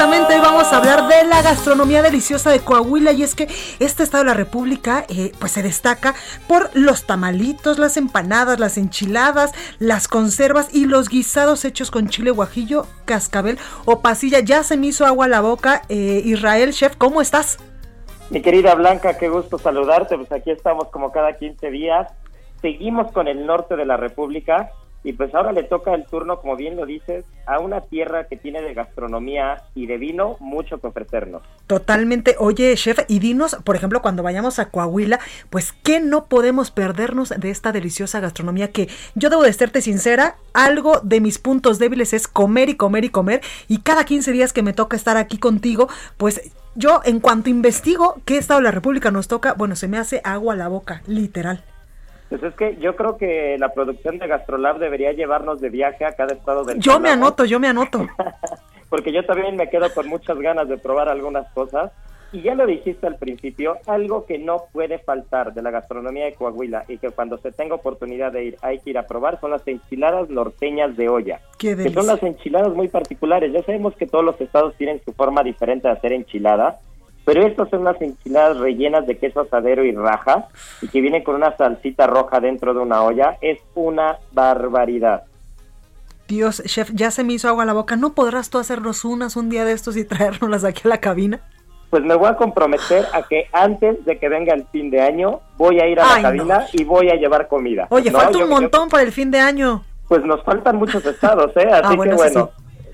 Exactamente, hoy vamos a hablar de la gastronomía deliciosa de Coahuila y es que este estado de la República eh, pues se destaca por los tamalitos, las empanadas, las enchiladas, las conservas y los guisados hechos con chile guajillo, cascabel o pasilla. Ya se me hizo agua a la boca. Eh, Israel, chef, ¿cómo estás? Mi querida Blanca, qué gusto saludarte. Pues aquí estamos como cada 15 días. Seguimos con el norte de la República y pues ahora le toca el turno, como bien lo dices, a una tierra que tiene de gastronomía y de vino mucho que ofrecernos. Totalmente. Oye, chef, y dinos, por ejemplo, cuando vayamos a Coahuila, pues, ¿qué no podemos perdernos de esta deliciosa gastronomía que yo debo de serte sincera, algo de mis puntos débiles es comer y comer y comer, y cada 15 días que me toca estar aquí contigo, pues yo en cuanto investigo qué estado de la República nos toca, bueno, se me hace agua a la boca, literal. Pues es que yo creo que la producción de Gastrolab debería llevarnos de viaje a cada estado del Yo me anoto, yo me anoto. Porque yo también me quedo con muchas ganas de probar algunas cosas. Y ya lo dijiste al principio, algo que no puede faltar de la gastronomía de Coahuila y que cuando se tenga oportunidad de ir hay que ir a probar son las enchiladas norteñas de olla. Qué que son las enchiladas muy particulares. Ya sabemos que todos los estados tienen su forma diferente de hacer enchiladas, pero estas son las enchiladas rellenas de queso asadero y raja y que vienen con una salsita roja dentro de una olla. Es una barbaridad. Dios, chef, ya se me hizo agua a la boca. ¿No podrás tú hacernos unas un día de estos y traernoslas aquí a la cabina? pues me voy a comprometer a que antes de que venga el fin de año voy a ir a la cabina y voy a llevar comida. Oye, falta un montón para el fin de año. Pues nos faltan muchos estados, ¿eh? Así ah, que bueno,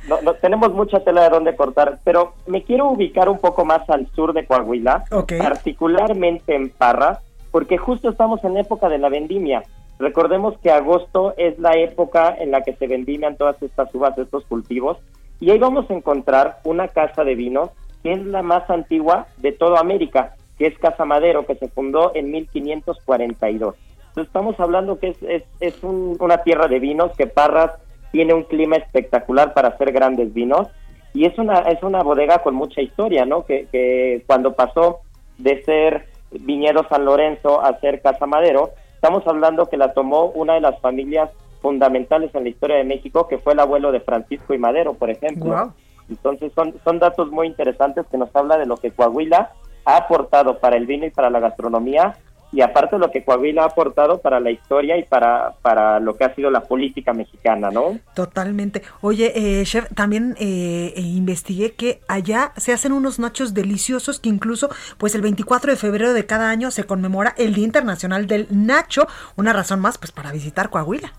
no, tenemos mucha tela de donde cortar, pero me quiero ubicar un poco más al sur de Coahuila, particularmente en Parra, porque justo estamos en época de la vendimia. Recordemos que agosto es la época en la que se vendimian todas estas uvas, estos cultivos, y ahí vamos a encontrar una casa de vinos que es la más antigua de toda América, que es Casa Madero, que se fundó en 1542. estamos hablando que es, es, una tierra de vinos, que Parras tiene un clima espectacular para hacer grandes vinos y es una, es una bodega con mucha historia, ¿no? Que, que cuando pasó de ser Viñedo San Lorenzo a ser Casa Madero, estamos hablando que la tomó una de las familias fundamentales en la historia de México, que fue el abuelo de Francisco y Madero, por ejemplo. Entonces son, son datos muy interesantes que nos habla de lo que Coahuila ha aportado para el vino y para la gastronomía y aparte lo que Coahuila ha aportado para la historia y para, para lo que ha sido la política mexicana, ¿no? Totalmente. Oye, eh, chef, también eh, eh, investigué que allá se hacen unos nachos deliciosos que incluso, pues el 24 de febrero de cada año se conmemora el Día Internacional del Nacho, una razón más pues para visitar Coahuila.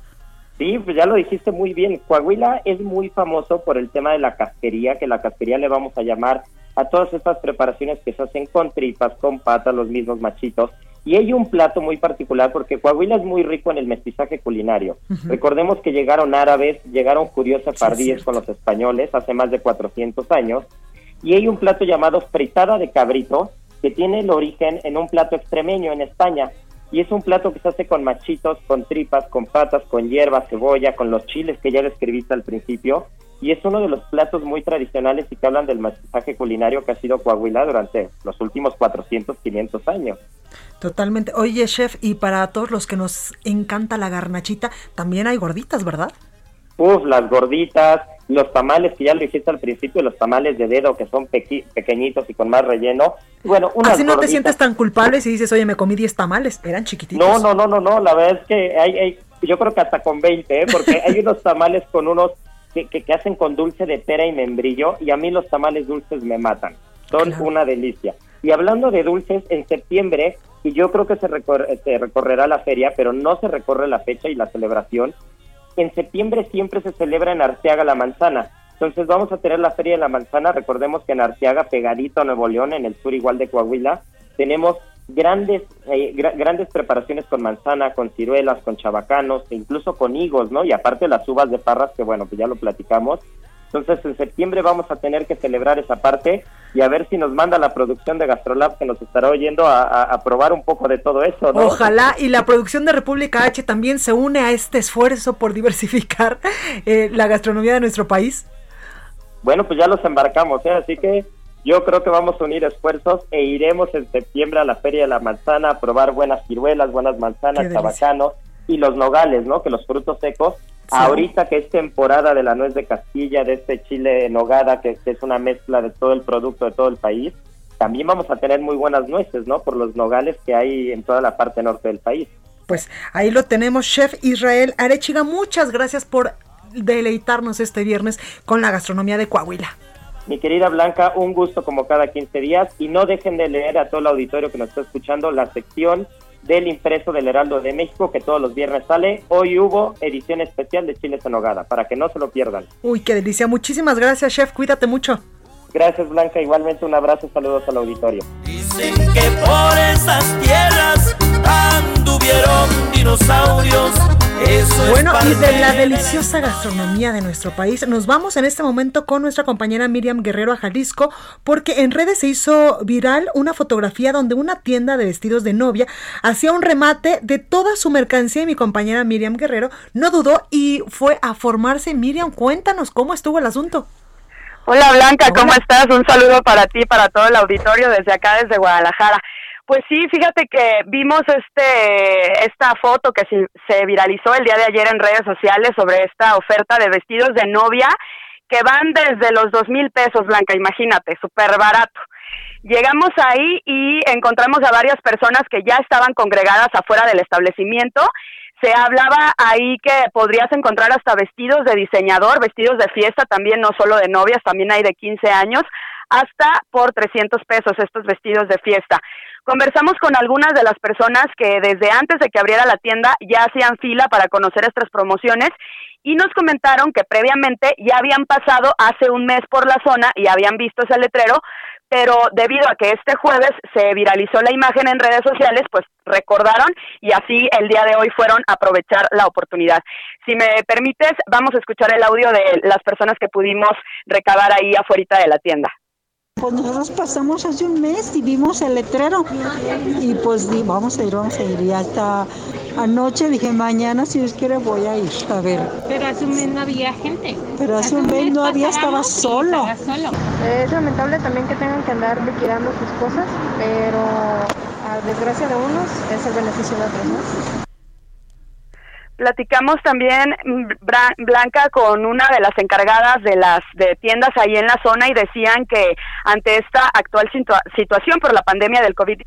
Sí, pues ya lo dijiste muy bien. Coahuila es muy famoso por el tema de la casquería, que la casquería le vamos a llamar a todas estas preparaciones que se hacen con tripas, con patas, los mismos machitos. Y hay un plato muy particular porque Coahuila es muy rico en el mestizaje culinario. Recordemos que llegaron árabes, llegaron curiosos pardíes con los españoles hace más de 400 años. Y hay un plato llamado fritada de cabrito que tiene el origen en un plato extremeño en España. Y es un plato que se hace con machitos, con tripas, con patas, con hierba, cebolla, con los chiles que ya describiste al principio y es uno de los platos muy tradicionales y que hablan del mestizaje culinario que ha sido Coahuila durante los últimos 400, 500 años. Totalmente. Oye, chef, y para todos los que nos encanta la garnachita, también hay gorditas, ¿verdad? Uf, las gorditas, los tamales, que ya lo dijiste al principio, los tamales de dedo, que son pequeñitos y con más relleno. Bueno, Así no te sientes tan culpable si dices, oye, me comí 10 tamales, eran chiquititos. No, no, no, no, no, la verdad es que hay, hay yo creo que hasta con 20, ¿eh? porque hay unos tamales con unos que, hacen con dulce de pera y membrillo y a mí los tamales dulces me matan. Son una delicia. Y hablando de dulces, en septiembre, y yo creo que se, se recorrerá la feria, pero no se recorre la fecha y la celebración, en septiembre siempre se celebra en Arteaga la manzana. Entonces vamos a tener la Feria de la Manzana. Recordemos que en Arteaga, pegadito a Nuevo León, en el sur igual de Coahuila, tenemos grandes, eh, grandes preparaciones con manzana, con ciruelas, con chabacanos, e incluso con higos, ¿no? Y aparte las uvas de parras, que bueno, pues ya lo platicamos. Entonces en septiembre vamos a tener que celebrar esa parte y a ver si nos manda la producción de Gastrolab que nos estará oyendo a, probar un poco de todo eso, ¿no? Ojalá y la producción de República H también se une a este esfuerzo por diversificar eh, la gastronomía de nuestro país. Bueno, pues ya los embarcamos, ¿eh? así que yo creo que vamos a unir esfuerzos e iremos en septiembre a la Feria de la Manzana a probar buenas ciruelas, buenas manzanas, tabacanos y los nogales, ¿no? Que los frutos secos. Ahorita que es temporada de la nuez de Castilla, de este chile nogada, que, es una mezcla de todo el producto de todo el país, también vamos a tener muy buenas nueces, ¿no? Por los nogales que hay en toda la parte norte del país. Pues ahí lo tenemos, Chef Israel Arechiga. Muchas gracias por deleitarnos este viernes con la gastronomía de Coahuila. Mi querida Blanca, un gusto como cada 15 días y no dejen de leer a todo el auditorio que nos está escuchando la sección del impreso del Heraldo de México que todos los viernes sale. Hoy hubo edición especial de Chiles en Hogada, para que no se lo pierdan. Uy, qué delicia. Muchísimas gracias, chef. Cuídate mucho. Gracias, Blanca. Igualmente un abrazo, saludos al auditorio. Dicen que por esas tierras anduvieron dinosaurios bueno, y de la deliciosa gastronomía de nuestro país, nos vamos en este momento con nuestra compañera Miriam Guerrero a Jalisco, porque en redes se hizo viral una fotografía donde una tienda de vestidos de novia hacía un remate de toda su mercancía y mi compañera Miriam Guerrero no dudó y fue a formarse. Miriam, cuéntanos cómo estuvo el asunto. Hola Blanca, ¿cómo estás? Un saludo para ti, para todo el auditorio desde acá, desde Guadalajara. Pues sí, fíjate que vimos este esta foto que se, viralizó el día de ayer en redes sociales sobre esta oferta de vestidos de novia que van desde los dos mil pesos, Blanca, imagínate, súper barato. Llegamos ahí y encontramos a varias personas que ya estaban congregadas afuera del establecimiento. Se hablaba ahí que podrías encontrar hasta vestidos de diseñador, vestidos de fiesta también, no solo de novias, también hay de 15 años, hasta por 300 pesos estos vestidos de fiesta. Conversamos con algunas de las personas que desde antes de que abriera la tienda ya hacían fila para conocer estas promociones y nos comentaron que previamente ya habían pasado hace un mes por la zona y habían visto ese letrero, pero debido a que este jueves se viralizó la imagen en redes sociales, pues recordaron y así el día de hoy fueron a aprovechar la oportunidad. Si me permites, vamos a escuchar el audio de las personas que pudimos recabar ahí afuera de la tienda. Pues nosotros pasamos hace un mes y vimos el letrero y pues vamos a ir, vamos a ir y hasta anoche dije mañana si Dios quiere voy a ir a ver. Pero hace un mes no había gente. Pero hace, un mes no había, estaba solo. solo. Es lamentable también que tengan que andar liquidando sus cosas, pero a desgracia de unos es el beneficio de otros, ¿no? Platicamos también, mm, Blanca, con una de las encargadas de las de tiendas ahí en la zona y decían que ante esta actual situación por la pandemia del COVID,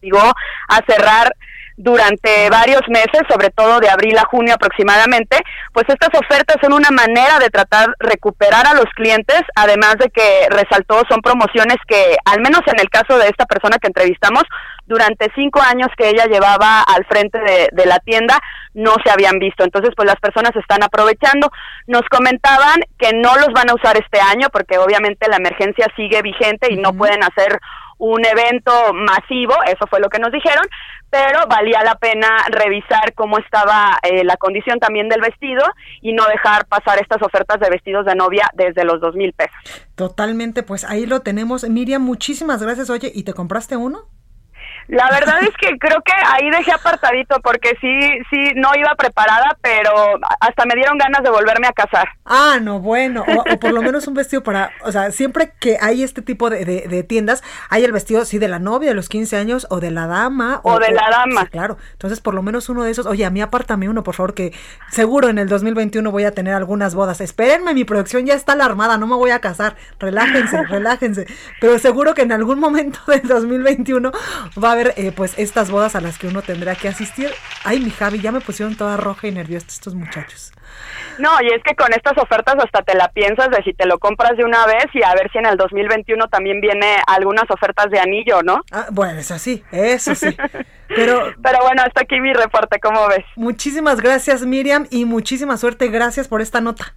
llegó a cerrar durante varios meses, sobre todo de abril a junio aproximadamente, pues estas ofertas son una manera de tratar recuperar a los clientes, además de que resaltó son promociones que, al menos en el caso de esta persona que entrevistamos, durante cinco años que ella llevaba al frente de, de la tienda, no se habían visto. Entonces, pues las personas están aprovechando. Nos comentaban que no los van a usar este año porque obviamente la emergencia sigue vigente y no pueden hacer un evento masivo, eso fue lo que nos dijeron, pero valía la pena revisar cómo estaba eh, la condición también del vestido y no dejar pasar estas ofertas de vestidos de novia desde los dos mil pesos. Totalmente, pues ahí lo tenemos. Miriam, muchísimas gracias. Oye, ¿y te compraste uno? La verdad es que creo que ahí dejé apartadito porque sí, sí, no iba preparada, pero hasta me dieron ganas de volverme a casar. Ah, no, bueno, o, por lo menos un vestido para, o sea, siempre que hay este tipo de, de, tiendas, hay el vestido, sí, de la novia de los 15 años o de la dama. O, de la dama. claro, entonces por lo menos uno de esos, oye, a mí apártame uno, por favor, que seguro en el 2021 voy a tener algunas bodas. Espérenme, mi producción ya está alarmada, no me voy a casar, relájense, relájense, pero seguro que en algún momento del 2021 va a haber eh, pues estas bodas a las que uno tendrá que asistir. Ay, mi Javi, ya me pusieron toda roja y nerviosa estos muchachos. No, y es que con estas ofertas hasta te la piensas de si te lo compras de una vez y a ver si en el 2021 también viene algunas ofertas de anillo, ¿no? Ah, bueno, eso sí, eso sí. Pero, Pero bueno, hasta aquí mi reporte, ¿cómo ves? Muchísimas gracias, Miriam, y muchísima suerte. Gracias por esta nota.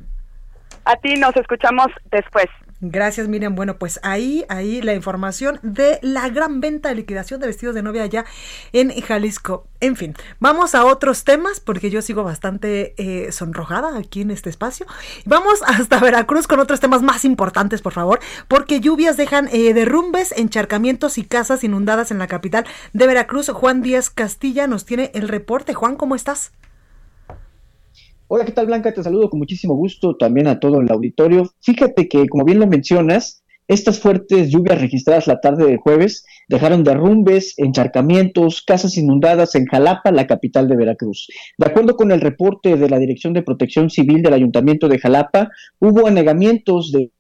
A ti nos escuchamos después. Gracias, Miriam. Bueno, pues ahí, ahí la información de la gran venta de liquidación de vestidos de novia allá en Jalisco. En fin, vamos a otros temas porque yo sigo bastante eh, sonrojada aquí en este espacio. Vamos hasta Veracruz con otros temas más importantes, por favor, porque lluvias dejan eh, derrumbes, encharcamientos y casas inundadas en la capital de Veracruz. Juan Díaz Castilla nos tiene el reporte. Juan, ¿cómo estás? Hola, ¿qué tal Blanca? Te saludo con muchísimo gusto también a todo el auditorio. Fíjate que, como bien lo mencionas, estas fuertes lluvias registradas la tarde del jueves dejaron derrumbes, encharcamientos, casas inundadas en Jalapa, la capital de Veracruz. De acuerdo con el reporte de la Dirección de Protección Civil del Ayuntamiento de Jalapa, hubo anegamientos de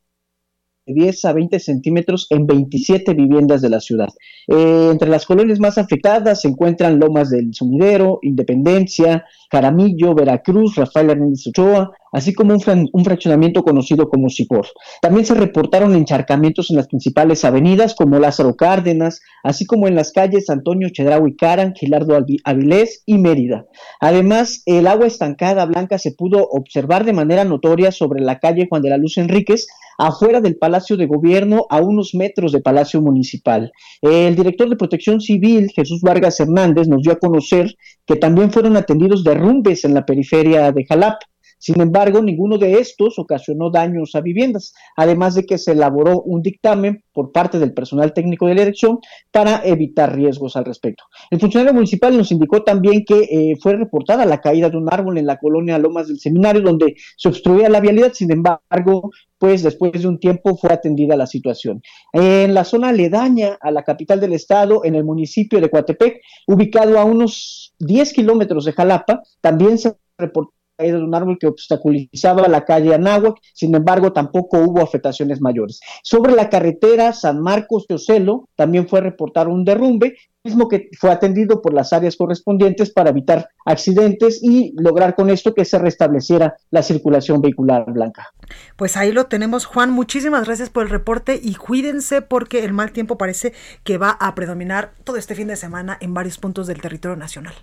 10 a 20 centímetros en 27 viviendas de la ciudad. Eh, entre las colonias más afectadas se encuentran Lomas del Sumidero, Independencia, Caramillo, Veracruz, Rafael Hernández Ochoa, así como un, fraccionamiento conocido como Sicor. También se reportaron encharcamientos en las principales avenidas como Lázaro Cárdenas, así como en las calles Antonio Chedraui Caran, Gilardo Avilés y Mérida. Además, el agua estancada blanca se pudo observar de manera notoria sobre la calle Juan de la Luz Enríquez, afuera del Palacio de Gobierno, a unos metros del Palacio Municipal. El director de Protección Civil, Jesús Vargas Hernández, nos dio a conocer que también fueron atendidos derrumbes en la periferia de Jalap. Sin embargo, ninguno de estos ocasionó daños a viviendas, además de que se elaboró un dictamen por parte del personal técnico de la elección para evitar riesgos al respecto. El funcionario municipal nos indicó también que eh, fue reportada la caída de un árbol en la colonia Lomas del Seminario, donde se obstruía la vialidad, sin embargo, pues después de un tiempo fue atendida la situación. En la zona aledaña a la capital del estado, en el municipio de Coatepec, ubicado a unos 10 kilómetros de Jalapa, también se reportó caída de un árbol que obstaculizaba la calle Anáhuac, sin embargo tampoco hubo afectaciones mayores. Sobre la carretera San Marcos de Ocelo también fue reportado un derrumbe, mismo que fue atendido por las áreas correspondientes para evitar accidentes y lograr con esto que se restableciera la circulación vehicular blanca. Pues ahí lo tenemos, Juan. Muchísimas gracias por el reporte y cuídense porque el mal tiempo parece que va a predominar todo este fin de semana en varios puntos del territorio nacional.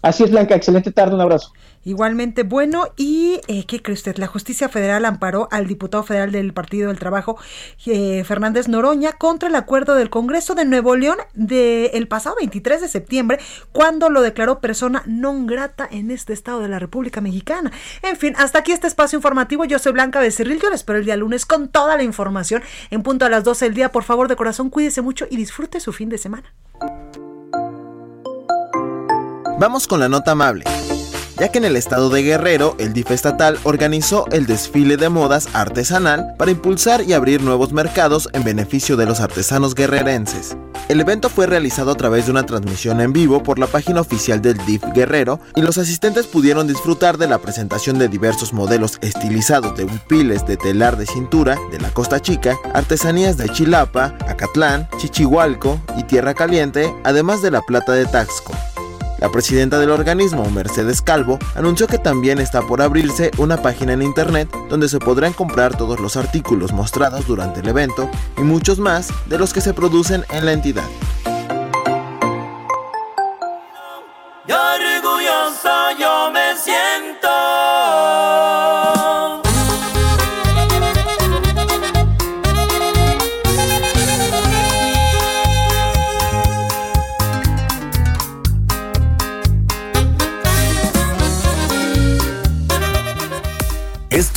Así es, Blanca, excelente tarde, un abrazo. Igualmente, bueno, ¿y eh, qué cree usted? La justicia federal amparó al diputado federal del Partido del Trabajo, eh, Fernández Noroña, contra el acuerdo del Congreso de Nuevo León del pasado 23 de septiembre, cuando lo declaró persona non grata en este estado de la República Mexicana. En fin, hasta aquí este espacio informativo. Yo soy Blanca Becerril, yo les espero el día lunes con toda la información en punto a las 12 del día. Por favor, de corazón, cuídese mucho y disfrute su fin de semana. Vamos con la nota amable ya que en el estado de Guerrero el DIF estatal organizó el desfile de modas artesanal para impulsar y abrir nuevos mercados en beneficio de los artesanos guerrerenses. El evento fue realizado a través de una transmisión en vivo por la página oficial del DIF Guerrero y los asistentes pudieron disfrutar de la presentación de diversos modelos estilizados de huipiles de telar de cintura de la Costa Chica, artesanías de Chilapa, Acatlán, Chichihualco y Tierra Caliente, además de la plata de Taxco. La presidenta del organismo, Mercedes Calvo, anunció que también está por abrirse una página en internet donde se podrán comprar todos los artículos mostrados durante el evento y muchos más de los que se producen en la entidad.